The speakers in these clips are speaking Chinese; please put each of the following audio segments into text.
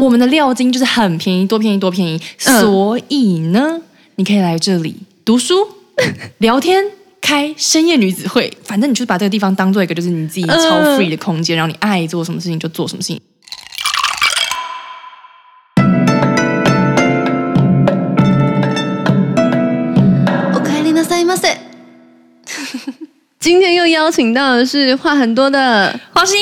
我们的料金就是很便宜，多便宜多便宜，嗯、所以呢，你可以来这里读书、聊天、开深夜女子会，反正你就是把这个地方当做一个就是你自己超 free 的空间，然后你爱做什么事情就做什么事情。今天又邀请到的是话很多的华歆，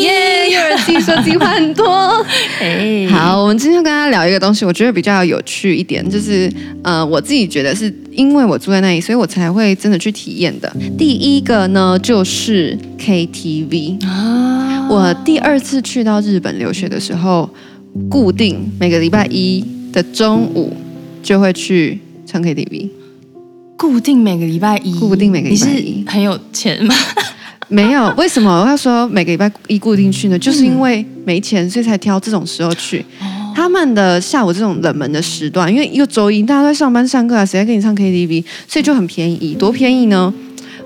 耶！又有自己说自己话很多。哎，好，我们今天跟大家聊一个东西，我觉得比较有趣一点，就是呃，我自己觉得是因为我住在那里，所以我才会真的去体验的。第一个呢，就是 KTV 啊。我第二次去到日本留学的时候，固定每个礼拜一的中午就会去唱 KTV。固定每个礼拜一，固定每个礼拜一，你是很有钱吗？没有，为什么我要说每个礼拜一固定去呢？就是因为没钱，所以才挑这种时候去。嗯、他们的下午这种冷门的时段，因为又周一，大家都在上班上课啊，谁在跟你唱 KTV？所以就很便宜，多便宜呢？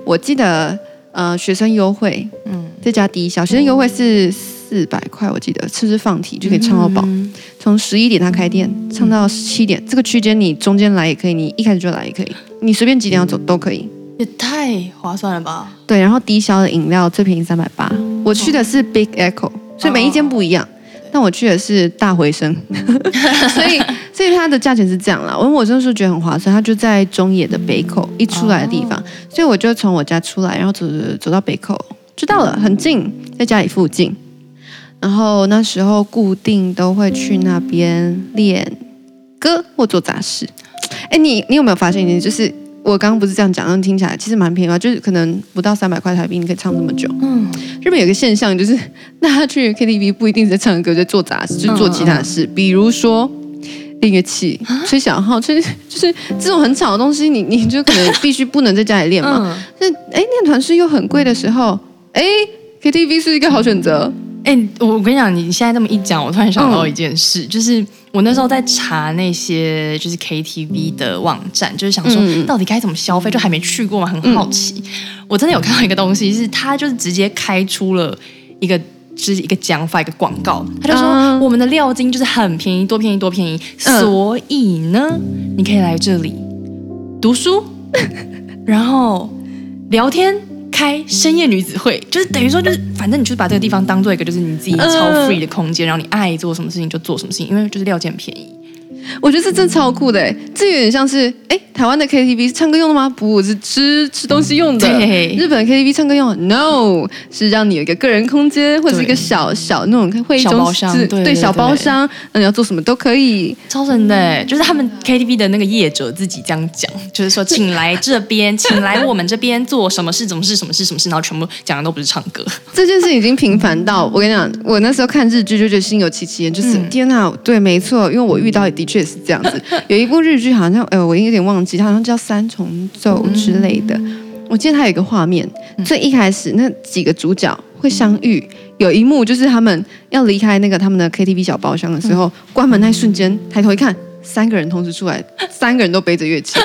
我记得，呃，学生优惠，嗯，这家第一小，学生优惠是。四百块，我记得，是不是放题就可以唱到饱。从十一点他开店，唱到十七点，这个区间你中间来也可以，你一开始就来也可以，你随便几点要走都可以。也太划算了吧？对，然后低消的饮料最便宜三百八。我去的是 Big Echo，所以每一间不一样。但我去的是大回声，所以所以它的价钱是这样啦。我我真的是觉得很划算，它就在中野的北口一出来的地方，所以我就从我家出来，然后走走到北口就到了，很近，在家里附近。然后那时候固定都会去那边练歌或做杂事。哎，你你有没有发现一点？就是我刚刚不是这样讲，但听起来其实蛮便宜的，就是可能不到三百块台币，你可以唱这么久。嗯，日本有个现象，就是大家去 KTV 不一定在唱歌，在做杂事，就是做其他事，比如说练乐器、吹小号，吹就是这种很吵的东西，你你就可能必须不能在家里练嘛。那哎，练团是又很贵的时候，哎，KTV 是一个好选择。哎、欸，我跟你讲，你现在这么一讲，我突然想到一件事，嗯、就是我那时候在查那些就是 KTV 的网站，就是想说到底该怎么消费，就还没去过嘛，很好奇。嗯、我真的有看到一个东西，是它就是直接开出了一个就是一个讲法，一个广告，他就说、嗯、我们的料金就是很便宜，多便宜多便宜，嗯、所以呢，你可以来这里读书，然后聊天。开深夜女子会，就是等于说，就是反正你就是把这个地方当做一个就是你自己超 free 的空间，然后你爱做什么事情就做什么事情，因为就是料金便宜。我觉得这真超酷的，这有点像是哎，台湾的 KTV 是唱歌用的吗？不是吃吃东西用的。对，日本的 KTV 唱歌用的？No，是让你有一个个人空间，或者是一个小小那种会议中小包厢，对，小包厢，那你要做什么都可以。超神的，就是他们 KTV 的那个业者自己这样讲，就是说，请来这边，请来我们这边做什么事，什么事，什么事，什么事，然后全部讲的都不是唱歌。这件事已经频繁到我跟你讲，我那时候看日剧就觉得心有戚戚焉，就是天哪，对，没错，因为我遇到的确。确实是这样子，有一部日剧好像，哎，我有点忘记，它好像叫《三重奏》之类的。我记得它有一个画面，最一开始那几个主角会相遇，有一幕就是他们要离开那个他们的 KTV 小包厢的时候，关门那一瞬间，抬头一看，三个人同时出来，三个人都背着乐器，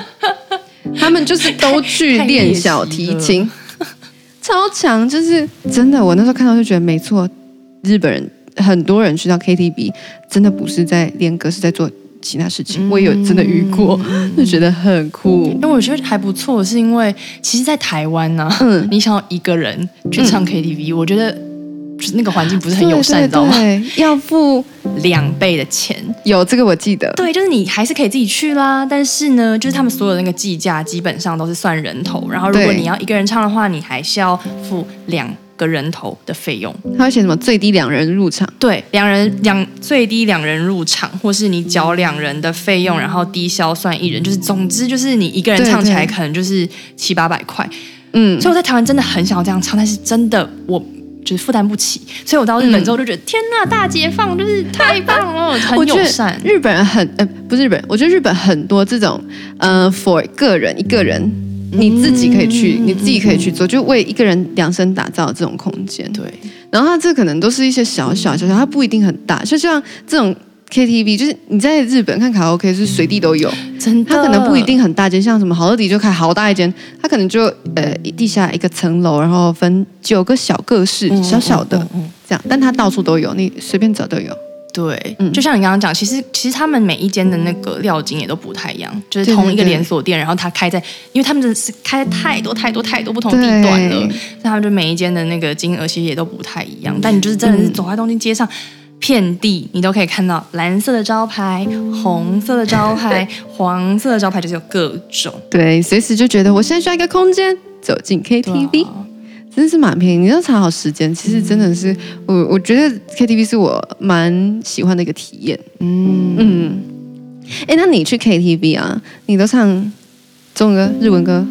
他们就是都去练小提琴，超强，就是真的。我那时候看到就觉得没错，日本人很多人去到 KTV，真的不是在练歌，是在做。其他事情我也有真的遇过，嗯、就觉得很酷。因为我觉得还不错，是因为其实，在台湾呢、啊，嗯、你想要一个人去唱 KTV，、嗯、我觉得那个环境不是很友善，你知道吗？要付两倍的钱。有这个我记得。对，就是你还是可以自己去啦，但是呢，就是他们所有的那个计价基本上都是算人头，然后如果你要一个人唱的话，你还是要付两。个人头的费用，他会写什么最低两人入场？对，两人两最低两人入场，或是你缴两人的费用，然后低消算一人，就是总之就是你一个人唱起来可能就是七八百块。嗯，所以我在台湾真的很想要这样唱，但是真的我就是负担不起，所以我到日本之后就觉得、嗯、天呐，大解放就是太棒了，很友善。日本人很呃不是日本，我觉得日本很多这种呃 for 个人一个人。你自己可以去，你自己可以去做，就为一个人量身打造这种空间。对，然后它这可能都是一些小小小小，它不一定很大。就像这种 KTV，就是你在日本看卡拉 OK 是随地都有，真的。它可能不一定很大间，像什么好乐迪就开好大一间，它可能就呃地下一个层楼，然后分九个小个室，小小的这样，但它到处都有，你随便找都有。对，嗯、就像你刚刚讲，其实其实他们每一间的那个料金也都不太一样，就是同一个连锁店，然后他开在，因为他们的是开太多太多太多不同地段了，所以他们就每一间的那个金额其实也都不太一样。但你就是真的是走在东京街上，遍地你都可以看到蓝色的招牌、红色的招牌、黄色的招牌，就是有各种。对，随时就觉得我现在需要一个空间，走进 KTV。真的是蛮便宜，你要查好时间。其实真的是，我我觉得 KTV 是我蛮喜欢的一个体验。嗯嗯，哎，那你去 KTV 啊？你都唱中文歌、日文歌？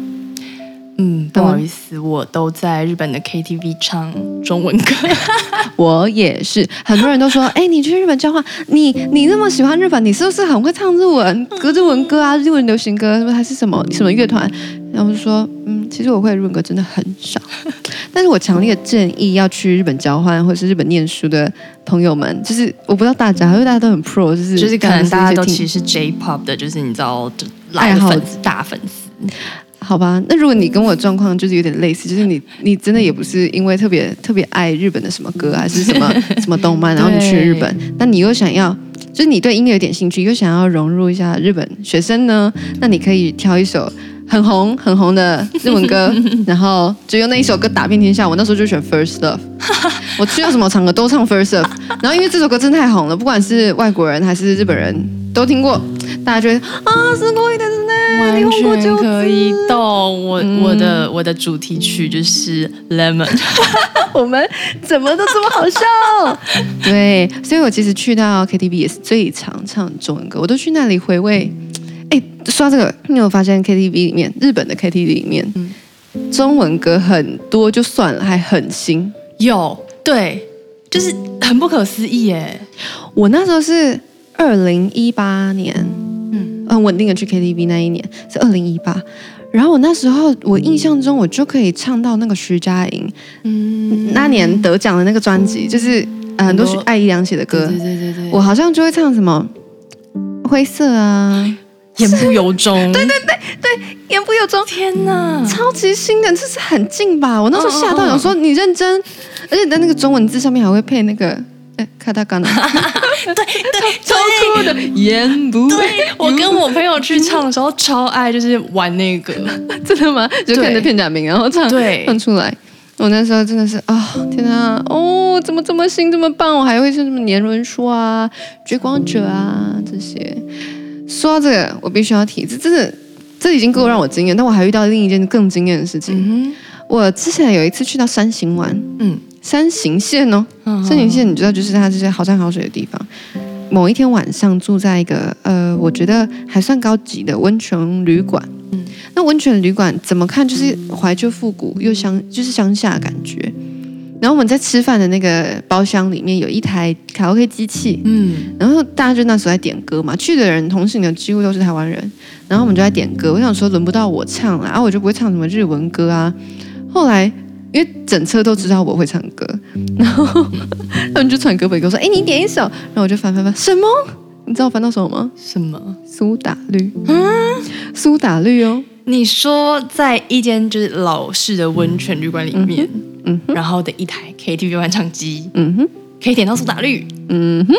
嗯，不好意思，我都在日本的 KTV 唱中文歌。我也是，很多人都说，哎，你去日本交换，你你那么喜欢日本，你是不是很会唱日文歌、日文歌啊？日文流行歌，还是什么什么乐团？然后就说，嗯，其实我会的日文歌真的很少。但是我强烈建议要去日本交换或者是日本念书的朋友们，就是我不知道大家，因为大家都很 pro，就是就是可能大家都其实是 J-pop 的，就是你知道，就爱好大粉丝。好吧，那如果你跟我状况就是有点类似，就是你你真的也不是因为特别特别爱日本的什么歌还是什么 什么动漫，然后你去日本，那你又想要，就是你对音乐有点兴趣，又想要融入一下日本学生呢，那你可以挑一首很红很红的日文歌，然后就用那一首歌打遍天下。我那时候就选 First Love，我去到什么场合都唱 First Love，然后因为这首歌真的太红了，不管是外国人还是日本人都听过。大家觉得啊，是过一点是呢，完全可以懂。我、嗯、我的我的主题曲就是 Lemon，我们怎么都这么好笑？对，所以我其实去到 KTV 也是最常唱中文歌，我都去那里回味。哎，说到这个，你有发现 KTV 里面，日本的 KTV 里面，嗯、中文歌很多就算了，还很新。有，对，就是很不可思议耶。我那时候是二零一八年。嗯。很稳定的去 KTV 那一年是二零一八，然后我那时候我印象中我就可以唱到那个徐佳莹，嗯，那年得奖的那个专辑，就是很多是艾依良写的歌，对对对对，我好像就会唱什么灰色啊，言不由衷，对对对对，言不由衷，天哪，超级新的，这是很近吧？我那时候吓到，想说你认真，而且在那个中文字上面还会配那个。卡达干的，对对，超酷的，言不。对，我跟我朋友去唱的时候，超爱，就是玩那个，真的吗？就看着片假名，然后唱，对，唱出来。我那时候真的是啊，天哪，哦，怎么这么新，这么棒？我还会是什么年轮说啊、追光者啊这些。说到这个，我必须要提，这真的，这已经够让我惊艳。但我还遇到另一件更惊艳的事情。嗯、我之前有一次去到山形玩，嗯。山形县哦，山形县你知道，就是它这些好山好水的地方。某一天晚上住在一个呃，我觉得还算高级的温泉旅馆。嗯，那温泉旅馆怎么看就是怀旧复古又乡，就是乡下的感觉。然后我们在吃饭的那个包厢里面有一台卡拉 OK 机器，嗯，然后大家就那时候在点歌嘛，去的人同行的几乎都是台湾人，然后我们就在点歌。我想说轮不到我唱了，然后我就不会唱什么日文歌啊。后来。因为整车都知道我会唱歌，然后他们就传歌本给我说：“哎，你点一首。”然后我就翻翻翻，什么？你知道我翻到什么吗？什么？苏打绿。嗯，苏打绿哦。你说在一间就是老式的温泉旅馆里面，嗯，然后的一台 KTV 翻唱机，嗯哼，可以点到苏打绿，嗯哼，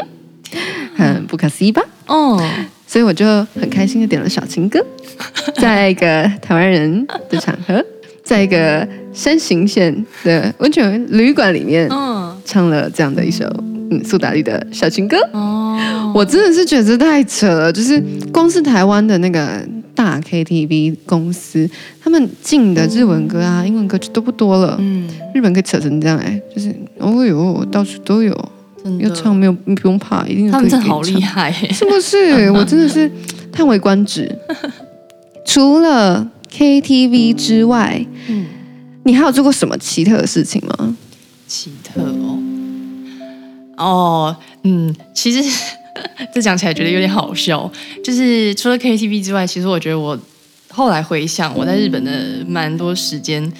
很不可思议吧？哦，所以我就很开心的点了小情歌，在一个台湾人的场合。在一个山形县的温泉旅馆里面，嗯唱了这样的一首嗯苏打绿的小情歌。哦，我真的是觉得太扯了，就是光是台湾的那个大 KTV 公司，他们进的日文歌啊、英文歌就都不多了。嗯，日本可以扯成这样哎，就是哦哟，到处都有，要唱没有不用怕，一定可以。他们真的好厉害，是不是？我真的是叹为观止。除了 KTV 之外，嗯，你还有做过什么奇特的事情吗？奇特哦，哦，嗯，其实 这讲起来觉得有点好笑。就是除了 KTV 之外，其实我觉得我后来回想，我在日本的蛮多时间，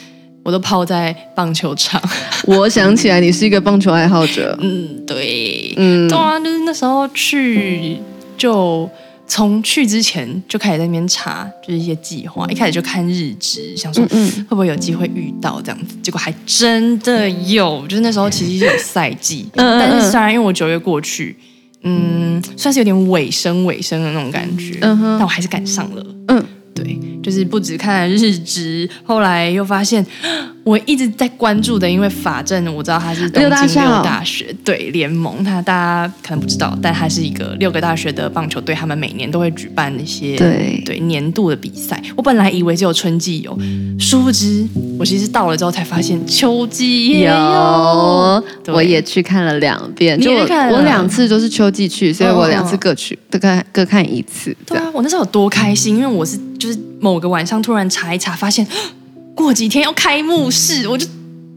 我都泡在棒球场。我想起来，你是一个棒球爱好者。嗯，对，嗯，对啊，就是那时候去就。从去之前就开始在那边查，就是一些计划。一开始就看日志，想说会不会有机会遇到这样子。结果还真的有，就是那时候其实是有赛季，但是虽然因为我九月过去，嗯，算是有点尾声尾声的那种感觉，嗯哼，但我还是赶上了，嗯。对，就是不止看日职，后来又发现 我一直在关注的，因为法政我知道它是东京六大学对联盟，它大家可能不知道，但它是一个六个大学的棒球队，他们每年都会举办一些对对年度的比赛。我本来以为只有春季有，殊不知我其实到了之后才发现秋季也有。有我也去看了两遍，就我我两次都是秋季去，所以我两次各去各看各看一次。对啊，我那时候有多开心，因为我是。就是某个晚上突然查一查，发现 过几天要开幕式，我就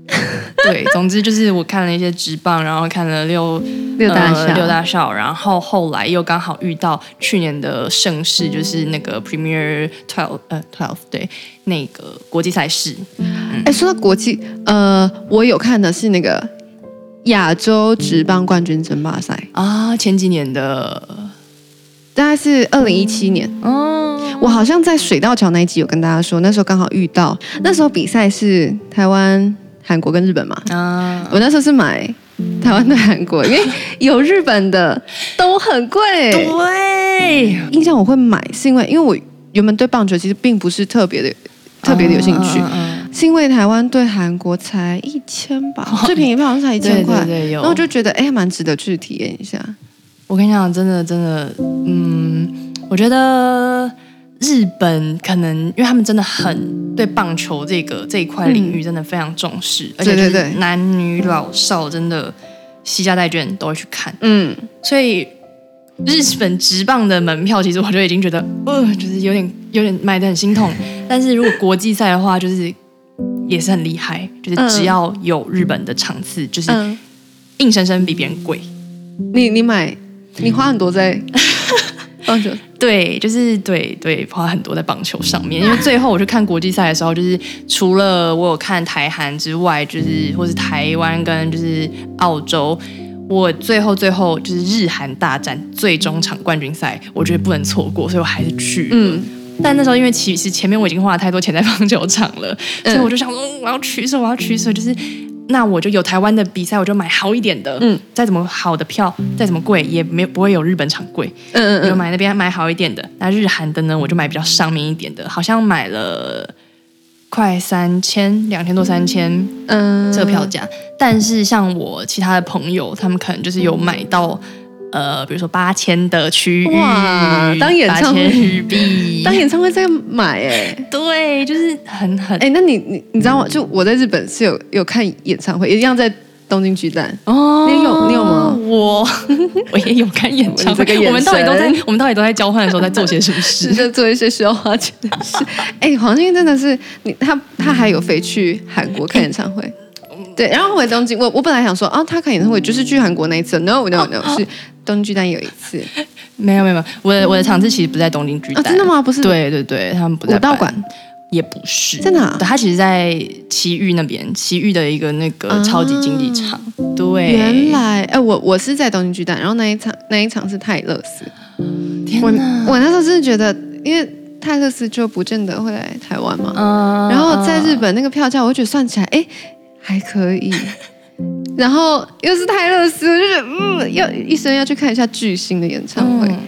对，总之就是我看了一些直棒，然后看了六六大校、呃、六大校，然后后来又刚好遇到去年的盛世，就是那个 Premier Twelve 呃 Twelve 对，那个国际赛事。哎、嗯，说到国际，呃，我有看的是那个亚洲职棒冠军争霸赛。啊，前几年的，大概是二零一七年，嗯。我好像在水道桥那一集有跟大家说，那时候刚好遇到，那时候比赛是台湾、韩国跟日本嘛。啊，我那时候是买台湾的韩国，因为有日本的都很贵。对，印象我会买是因为，因为我原本对棒球其实并不是特别的特别的有兴趣，是因为台湾对韩国才一千吧，最便宜票好像才一千块，然后我就觉得哎，蛮值得去体验一下。我跟你讲，真的真的，嗯，我觉得。日本可能因为他们真的很对棒球这个这一块领域真的非常重视，嗯、而且就是男女老少真的西家带眷都会去看。嗯，所以日本职棒的门票其实我就已经觉得，呃，就是有点有点买的很心痛。但是如果国际赛的话，就是也是很厉害，就是只要有日本的场次，就是硬生生比别人贵。你你买你花很多在。棒球对，就是对对，花很多在棒球上面。因为最后我去看国际赛的时候，就是除了我有看台韩之外，就是或是台湾跟就是澳洲，我最后最后就是日韩大战最终场冠军赛，我觉得不能错过，所以我还是去。嗯，但那时候因为其实前面我已经花了太多钱在棒球场了，所以我就想说，我要取舍，我要取舍，就是。那我就有台湾的比赛，我就买好一点的。嗯，再怎么好的票，再怎么贵，也没不会有日本场贵。嗯嗯，嗯就买那边买好一点的。那日韩的呢，我就买比较上面一点的，好像买了快三千，两千多三千。嗯，这个票价。但是像我其他的朋友，他们可能就是有买到。呃，比如说八千的区域，哇，当演唱会 当演唱会在买哎，对，就是很很哎，那你你你知道吗？就我在日本是有有看演唱会，一样在东京巨蛋哦，你有你有吗？我我也有看演唱会，我们到底都在我们到底都在交换的时候在做些什么事？在做一些需要花钱。的事。哎，黄金真的是你，他他还有飞去韩国看演唱会，对，然后回东京，我我本来想说啊，他看演唱会就是去韩国那一次，no no no 是。东京巨蛋有一次，没有没有，我的我的场次其实不在东京巨蛋，真的吗？不是，对对对，他们不在。武道馆也不是，在哪？他其实，在埼玉那边，埼玉的一个那个超级竞技场。对，原来，哎，我我是在东京巨蛋，然后那一场那一场是泰勒斯。天哪！我那时候真的觉得，因为泰勒斯就不见得会来台湾嘛，然后在日本那个票价，我觉得算起来，哎，还可以。然后又是泰勒斯，我就是嗯，要一生要去看一下巨星的演唱会，嗯、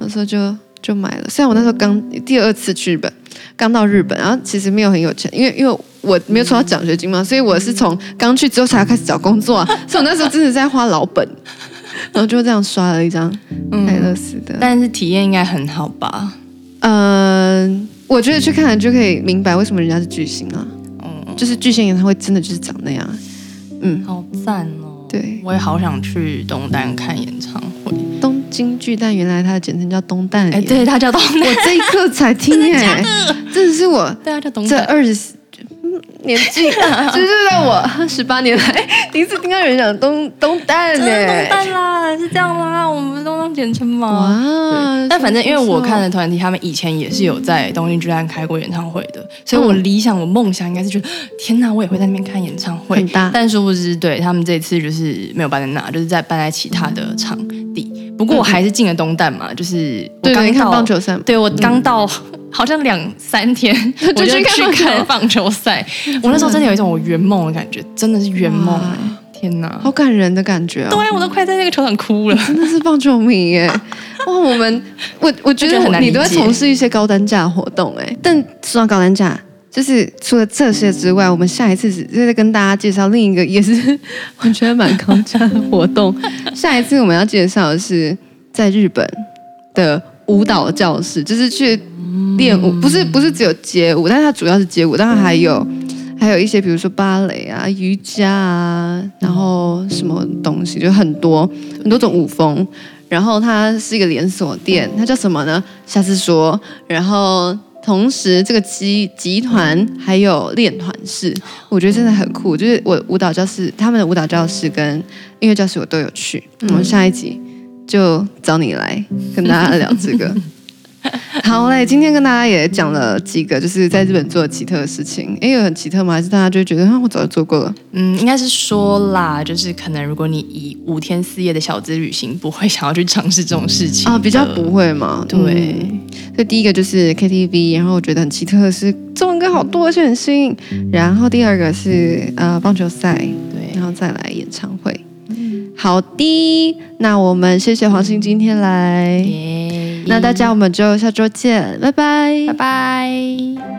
那时候就就买了。虽然我那时候刚第二次去日本，刚到日本，然后其实没有很有钱，因为因为我没有抽到奖学金嘛，所以我是从刚去之后才开始找工作，啊，所以我那时候真的在花老本，然后就这样刷了一张泰勒斯的。但是体验应该很好吧？嗯、呃，我觉得去看了就可以明白为什么人家是巨星啊，嗯，就是巨星演唱会真的就是长那样。嗯，好赞哦！对，我也好想去东单看演唱会。东京巨蛋原来它的简称叫东蛋，哎，对，它叫东蛋。我这一刻才听 哎，真的是我，对啊，叫东蛋。这二十年纪，就是在我十八年来第一次听到有人讲东东蛋哎，东蛋啦，是这样啦，我们都当简称嘛。哇！但反正因为我看的团体，他们以前也是有在东京巨蛋开过演唱会的，所以我理想、我梦想应该是觉得，天哪，我也会在那边看演唱会。很大，但殊不知，对他们这次就是没有办在那，就是在办在其他的场地。不过我还是进了东蛋嘛，就是我刚看棒球赛，对我刚到。好像两三天我就去看棒球赛，我那时候真的有一种我圆梦的感觉，真的是圆梦，天哪，好感人的感觉啊！对，我都快在那个球场哭了，真的是棒球迷耶！哇，我们我我觉得你都在从事一些高单价活动哎，但说到高单价，就是除了这些之外，我们下一次是再跟大家介绍另一个也是 我觉得蛮高价的活动。下一次我们要介绍的是在日本的舞蹈教室，就是去练舞，不是不是只有街舞，但是它主要是街舞，当然还有。还有一些，比如说芭蕾啊、瑜伽啊，然后什么东西，就很多很多种舞风。然后它是一个连锁店，它叫什么呢？下次说。然后同时，这个集集团还有练团式，我觉得真的很酷。就是我舞蹈教室，他们的舞蹈教室跟音乐教室我都有去。我们下一集就找你来跟大家聊这个。好嘞，今天跟大家也讲了几个就是在日本做的奇特的事情。哎，有很奇特吗？还是大家就觉得啊，我早就做过了？嗯，应该是说啦，就是可能如果你以五天四夜的小资旅行，不会想要去尝试这种事情啊，比较不会嘛。对，嗯、所以第一个就是 KTV，然后我觉得很奇特的是中文歌好多，而且很新。然后第二个是呃棒球赛，对，然后再来演唱会。嗯、好的，那我们谢谢黄鑫今天来。Yeah. 那大家，我们就下周见，拜拜，拜拜。